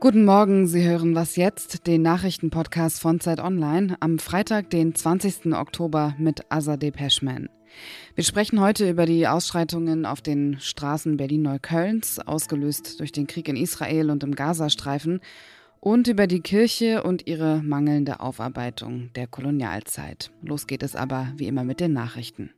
Guten Morgen, Sie hören was jetzt, den Nachrichtenpodcast von Zeit Online am Freitag, den 20. Oktober mit Azadeh Peschman. Wir sprechen heute über die Ausschreitungen auf den Straßen Berlin-Neuköllns, ausgelöst durch den Krieg in Israel und im Gazastreifen, und über die Kirche und ihre mangelnde Aufarbeitung der Kolonialzeit. Los geht es aber wie immer mit den Nachrichten.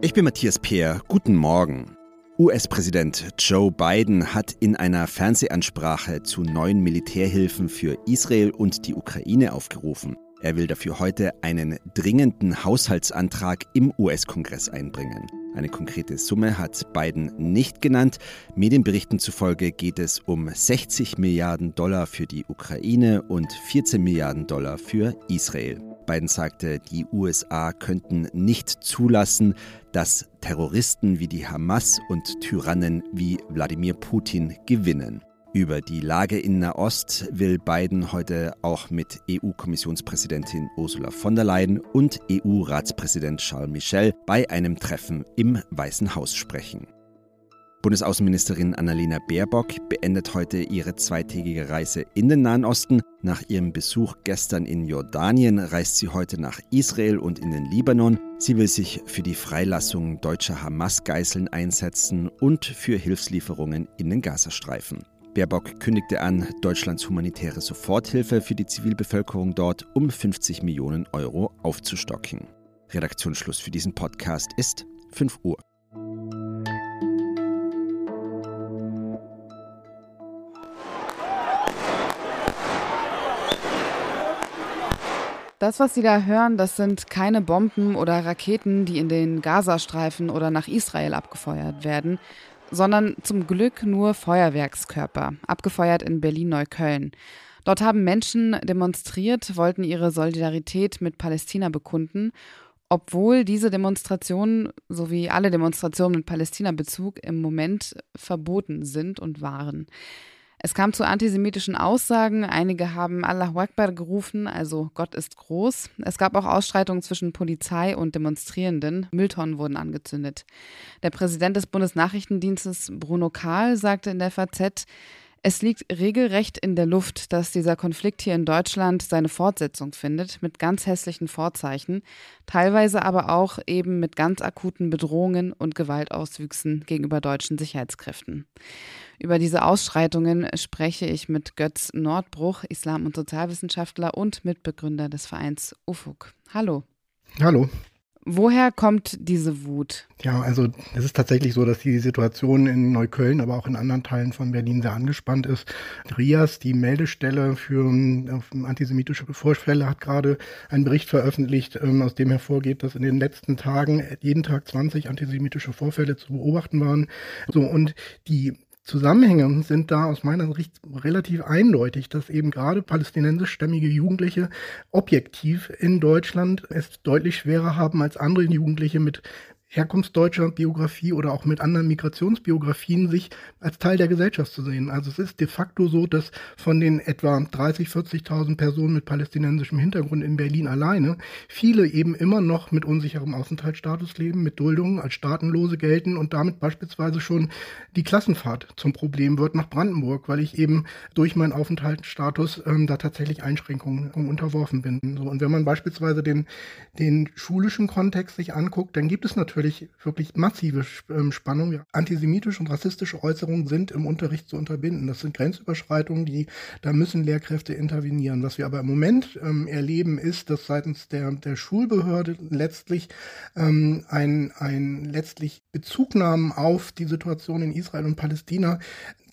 Ich bin Matthias Peer. Guten Morgen. US-Präsident Joe Biden hat in einer Fernsehansprache zu neuen Militärhilfen für Israel und die Ukraine aufgerufen. Er will dafür heute einen dringenden Haushaltsantrag im US-Kongress einbringen. Eine konkrete Summe hat Biden nicht genannt. Medienberichten zufolge geht es um 60 Milliarden Dollar für die Ukraine und 14 Milliarden Dollar für Israel. Biden sagte, die USA könnten nicht zulassen, dass Terroristen wie die Hamas und Tyrannen wie Wladimir Putin gewinnen. Über die Lage in Nahost will Biden heute auch mit EU-Kommissionspräsidentin Ursula von der Leyen und EU-Ratspräsident Charles Michel bei einem Treffen im Weißen Haus sprechen. Bundesaußenministerin Annalena Baerbock beendet heute ihre zweitägige Reise in den Nahen Osten. Nach ihrem Besuch gestern in Jordanien reist sie heute nach Israel und in den Libanon. Sie will sich für die Freilassung deutscher Hamas-Geiseln einsetzen und für Hilfslieferungen in den Gazastreifen. Baerbock kündigte an, Deutschlands humanitäre Soforthilfe für die Zivilbevölkerung dort um 50 Millionen Euro aufzustocken. Redaktionsschluss für diesen Podcast ist 5 Uhr. Das, was Sie da hören, das sind keine Bomben oder Raketen, die in den Gazastreifen oder nach Israel abgefeuert werden, sondern zum Glück nur Feuerwerkskörper, abgefeuert in Berlin-Neukölln. Dort haben Menschen demonstriert, wollten ihre Solidarität mit Palästina bekunden, obwohl diese Demonstrationen sowie alle Demonstrationen mit Palästina-Bezug im Moment verboten sind und waren. Es kam zu antisemitischen Aussagen. Einige haben Allahu Akbar gerufen, also Gott ist groß. Es gab auch Ausschreitungen zwischen Polizei und Demonstrierenden. Mülltonnen wurden angezündet. Der Präsident des Bundesnachrichtendienstes Bruno Kahl sagte in der FAZ, es liegt regelrecht in der Luft, dass dieser Konflikt hier in Deutschland seine Fortsetzung findet, mit ganz hässlichen Vorzeichen, teilweise aber auch eben mit ganz akuten Bedrohungen und Gewaltauswüchsen gegenüber deutschen Sicherheitskräften. Über diese Ausschreitungen spreche ich mit Götz Nordbruch, Islam- und Sozialwissenschaftler und Mitbegründer des Vereins UFUG. Hallo. Hallo. Woher kommt diese Wut? Ja, also es ist tatsächlich so, dass die Situation in Neukölln, aber auch in anderen Teilen von Berlin sehr angespannt ist. RIAS, die Meldestelle für ähm, antisemitische Vorfälle, hat gerade einen Bericht veröffentlicht, ähm, aus dem hervorgeht, dass in den letzten Tagen jeden Tag 20 antisemitische Vorfälle zu beobachten waren. So und die Zusammenhänge sind da aus meiner Sicht relativ eindeutig, dass eben gerade palästinensischstämmige Jugendliche objektiv in Deutschland es deutlich schwerer haben als andere Jugendliche mit herkunftsdeutscher Biografie oder auch mit anderen Migrationsbiografien sich als Teil der Gesellschaft zu sehen. Also es ist de facto so, dass von den etwa 30, 40.000 Personen mit palästinensischem Hintergrund in Berlin alleine viele eben immer noch mit unsicherem Aufenthaltsstatus leben, mit Duldungen als Staatenlose gelten und damit beispielsweise schon die Klassenfahrt zum Problem wird nach Brandenburg, weil ich eben durch meinen Aufenthaltsstatus ähm, da tatsächlich Einschränkungen unterworfen bin. So, und wenn man beispielsweise den, den schulischen Kontext sich anguckt, dann gibt es natürlich natürlich wirklich massive ähm, Spannung. Antisemitische und rassistische Äußerungen sind im Unterricht zu unterbinden. Das sind Grenzüberschreitungen, die, da müssen Lehrkräfte intervenieren. Was wir aber im Moment ähm, erleben, ist, dass seitens der, der Schulbehörde letztlich ähm, ein, ein letztlich Bezugnahmen auf die Situation in Israel und Palästina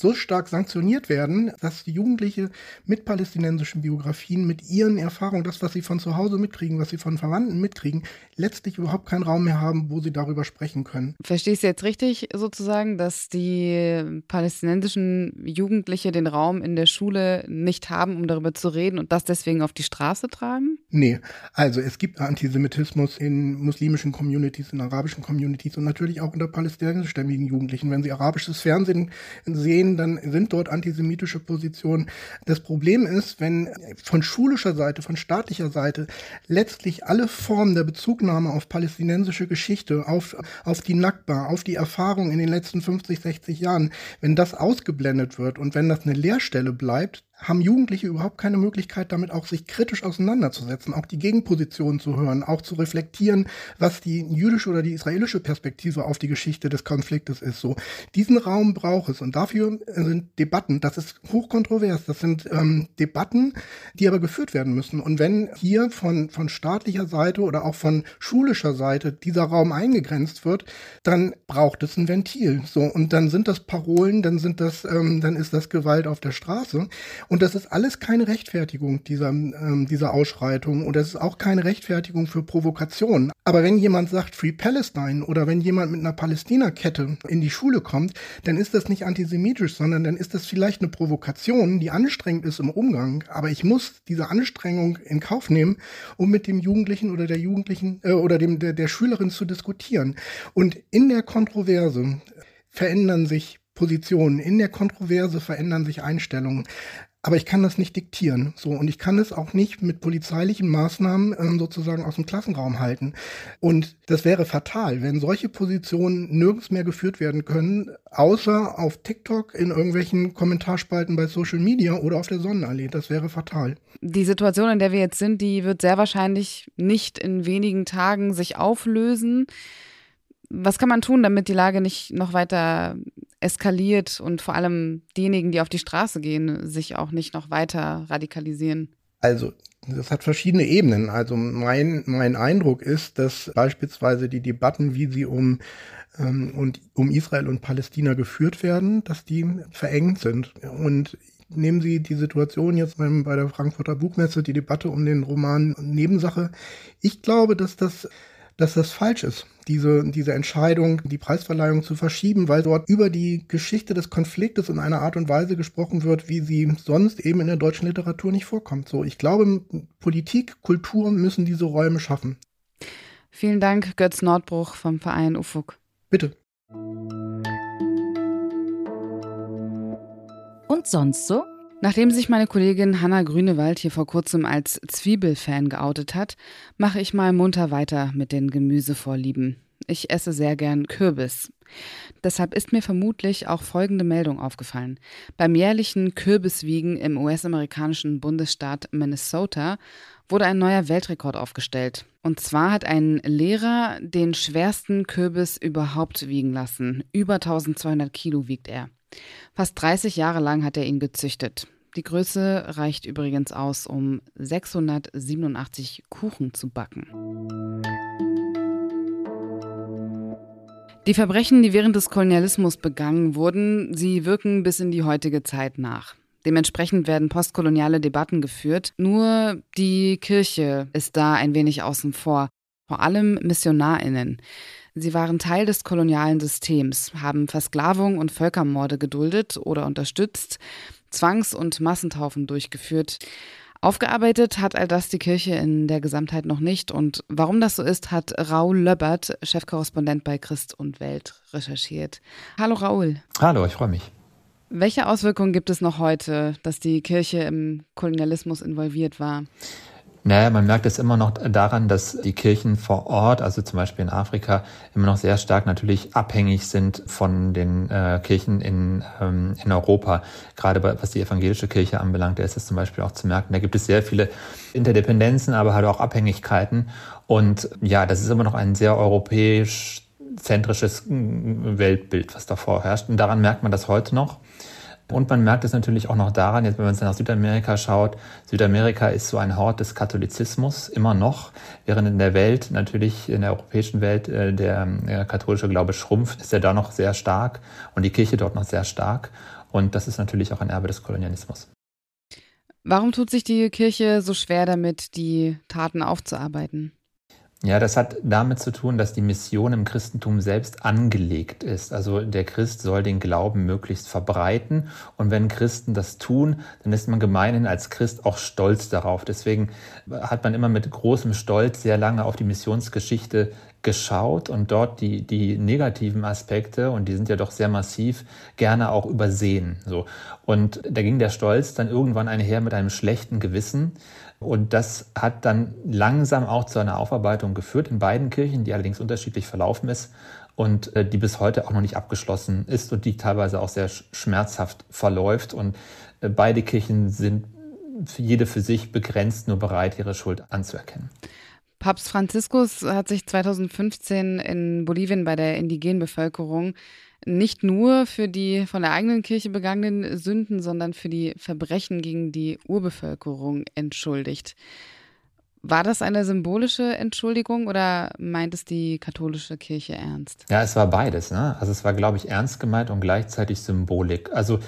so stark sanktioniert werden, dass die Jugendliche mit palästinensischen Biografien, mit ihren Erfahrungen, das, was sie von zu Hause mitkriegen, was sie von Verwandten mitkriegen, letztlich überhaupt keinen Raum mehr haben, wo sie darüber sprechen können. Verstehst du jetzt richtig sozusagen, dass die palästinensischen Jugendliche den Raum in der Schule nicht haben, um darüber zu reden und das deswegen auf die Straße tragen? Nee, also es gibt Antisemitismus in muslimischen Communities, in arabischen Communities und natürlich auch unter palästinensischstämmigen Jugendlichen. Wenn sie arabisches Fernsehen sehen, dann sind dort antisemitische Positionen. Das Problem ist, wenn von schulischer Seite, von staatlicher Seite letztlich alle Formen der Bezugnahme auf palästinensische Geschichte, auf, auf die Nakba, auf die Erfahrung in den letzten 50, 60 Jahren, wenn das ausgeblendet wird und wenn das eine Leerstelle bleibt, haben Jugendliche überhaupt keine Möglichkeit, damit auch sich kritisch auseinanderzusetzen, auch die Gegenpositionen zu hören, auch zu reflektieren, was die jüdische oder die israelische Perspektive auf die Geschichte des Konfliktes ist. So diesen Raum braucht es und dafür sind Debatten. Das ist hochkontrovers. Das sind ähm, Debatten, die aber geführt werden müssen. Und wenn hier von von staatlicher Seite oder auch von schulischer Seite dieser Raum eingegrenzt wird, dann braucht es ein Ventil. So und dann sind das Parolen, dann sind das, ähm, dann ist das Gewalt auf der Straße. Und das ist alles keine Rechtfertigung dieser, ähm, dieser Ausschreitung und das ist auch keine Rechtfertigung für Provokation. Aber wenn jemand sagt Free Palestine oder wenn jemand mit einer Palästina-Kette in die Schule kommt, dann ist das nicht antisemitisch, sondern dann ist das vielleicht eine Provokation, die anstrengend ist im Umgang. Aber ich muss diese Anstrengung in Kauf nehmen, um mit dem Jugendlichen oder der Jugendlichen äh, oder dem der, der Schülerin zu diskutieren. Und in der Kontroverse verändern sich Positionen, in der Kontroverse verändern sich Einstellungen. Aber ich kann das nicht diktieren. So, und ich kann es auch nicht mit polizeilichen Maßnahmen ähm, sozusagen aus dem Klassenraum halten. Und das wäre fatal, wenn solche Positionen nirgends mehr geführt werden können, außer auf TikTok, in irgendwelchen Kommentarspalten bei Social Media oder auf der Sonnenallee. Das wäre fatal. Die Situation, in der wir jetzt sind, die wird sehr wahrscheinlich nicht in wenigen Tagen sich auflösen. Was kann man tun, damit die Lage nicht noch weiter eskaliert und vor allem diejenigen, die auf die Straße gehen, sich auch nicht noch weiter radikalisieren? Also, das hat verschiedene Ebenen. Also mein, mein Eindruck ist, dass beispielsweise die Debatten, wie sie um, ähm, und, um Israel und Palästina geführt werden, dass die verengt sind. Und nehmen Sie die Situation jetzt beim, bei der Frankfurter Buchmesse, die Debatte um den Roman Nebensache. Ich glaube, dass das dass das falsch ist, diese, diese Entscheidung, die Preisverleihung zu verschieben, weil dort über die Geschichte des Konfliktes in einer Art und Weise gesprochen wird, wie sie sonst eben in der deutschen Literatur nicht vorkommt. So, ich glaube, Politik, Kultur müssen diese Räume schaffen. Vielen Dank, Götz Nordbruch vom Verein UFUG. Bitte. Und sonst so? Nachdem sich meine Kollegin Hanna Grünewald hier vor kurzem als Zwiebelfan geoutet hat, mache ich mal munter weiter mit den Gemüsevorlieben. Ich esse sehr gern Kürbis. Deshalb ist mir vermutlich auch folgende Meldung aufgefallen. Beim jährlichen Kürbiswiegen im US-amerikanischen Bundesstaat Minnesota wurde ein neuer Weltrekord aufgestellt. Und zwar hat ein Lehrer den schwersten Kürbis überhaupt wiegen lassen. Über 1200 Kilo wiegt er. Fast 30 Jahre lang hat er ihn gezüchtet. Die Größe reicht übrigens aus, um 687 Kuchen zu backen. Die Verbrechen, die während des Kolonialismus begangen wurden, sie wirken bis in die heutige Zeit nach. Dementsprechend werden postkoloniale Debatten geführt. Nur die Kirche ist da ein wenig außen vor. Vor allem Missionarinnen. Sie waren Teil des kolonialen Systems, haben Versklavung und Völkermorde geduldet oder unterstützt, Zwangs- und Massentaufen durchgeführt. Aufgearbeitet hat all das die Kirche in der Gesamtheit noch nicht. Und warum das so ist, hat Raoul Löbbert, Chefkorrespondent bei Christ und Welt, recherchiert. Hallo Raoul. Hallo, ich freue mich. Welche Auswirkungen gibt es noch heute, dass die Kirche im Kolonialismus involviert war? Naja, man merkt es immer noch daran, dass die Kirchen vor Ort, also zum Beispiel in Afrika, immer noch sehr stark natürlich abhängig sind von den äh, Kirchen in, ähm, in Europa. Gerade was die evangelische Kirche anbelangt, da ist es zum Beispiel auch zu merken. Da gibt es sehr viele Interdependenzen, aber halt auch Abhängigkeiten. Und ja, das ist immer noch ein sehr europäisch zentrisches Weltbild, was davor herrscht. Und daran merkt man das heute noch. Und man merkt es natürlich auch noch daran, jetzt wenn man nach Südamerika schaut, Südamerika ist so ein Hort des Katholizismus immer noch, während in der Welt, natürlich in der europäischen Welt, äh, der, der katholische Glaube schrumpft, ist er da noch sehr stark und die Kirche dort noch sehr stark. Und das ist natürlich auch ein Erbe des Kolonialismus. Warum tut sich die Kirche so schwer damit, die Taten aufzuarbeiten? Ja, das hat damit zu tun, dass die Mission im Christentum selbst angelegt ist. Also der Christ soll den Glauben möglichst verbreiten. Und wenn Christen das tun, dann ist man gemeinhin als Christ auch stolz darauf. Deswegen hat man immer mit großem Stolz sehr lange auf die Missionsgeschichte geschaut und dort die, die negativen Aspekte, und die sind ja doch sehr massiv, gerne auch übersehen. So. Und da ging der Stolz dann irgendwann einher mit einem schlechten Gewissen. Und das hat dann langsam auch zu einer Aufarbeitung geführt in beiden Kirchen, die allerdings unterschiedlich verlaufen ist und äh, die bis heute auch noch nicht abgeschlossen ist und die teilweise auch sehr schmerzhaft verläuft. Und äh, beide Kirchen sind jede für sich begrenzt nur bereit, ihre Schuld anzuerkennen. Papst Franziskus hat sich 2015 in Bolivien bei der indigenen Bevölkerung nicht nur für die von der eigenen Kirche begangenen Sünden, sondern für die Verbrechen gegen die Urbevölkerung entschuldigt. War das eine symbolische Entschuldigung oder meint es die katholische Kirche ernst? Ja, es war beides. Ne? Also es war, glaube ich, ernst gemeint und gleichzeitig Symbolik. Also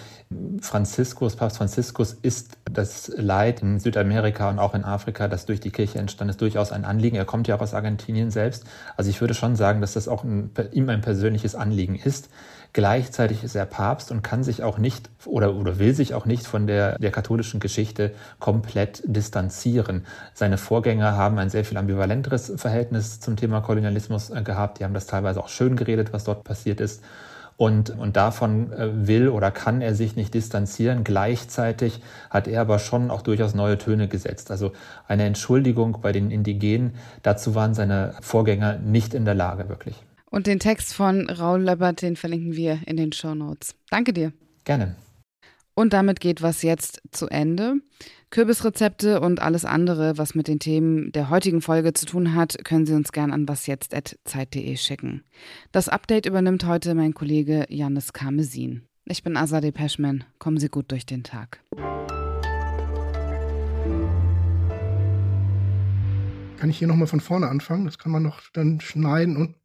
Franziskus, Papst Franziskus ist das Leid in Südamerika und auch in Afrika, das durch die Kirche entstanden ist, durchaus ein Anliegen. Er kommt ja auch aus Argentinien selbst. Also ich würde schon sagen, dass das auch ein, ihm ein persönliches Anliegen ist. Gleichzeitig ist er Papst und kann sich auch nicht oder, oder will sich auch nicht von der, der katholischen Geschichte komplett distanzieren. Seine Vorgänger haben ein sehr viel ambivalenteres Verhältnis zum Thema Kolonialismus äh, gehabt. Die haben das teilweise auch schön geredet, was dort passiert ist. Und, und davon äh, will oder kann er sich nicht distanzieren. Gleichzeitig hat er aber schon auch durchaus neue Töne gesetzt. Also eine Entschuldigung bei den Indigenen, dazu waren seine Vorgänger nicht in der Lage, wirklich. Und den Text von Raul Löbbert, den verlinken wir in den Show Notes. Danke dir. Gerne. Und damit geht was jetzt zu Ende. Kürbisrezepte und alles andere, was mit den Themen der heutigen Folge zu tun hat, können Sie uns gern an wasjetzt.zeit.de schicken. Das Update übernimmt heute mein Kollege Janis Karmesin. Ich bin Azadeh Peschman. Kommen Sie gut durch den Tag. Kann ich hier nochmal von vorne anfangen? Das kann man noch dann schneiden und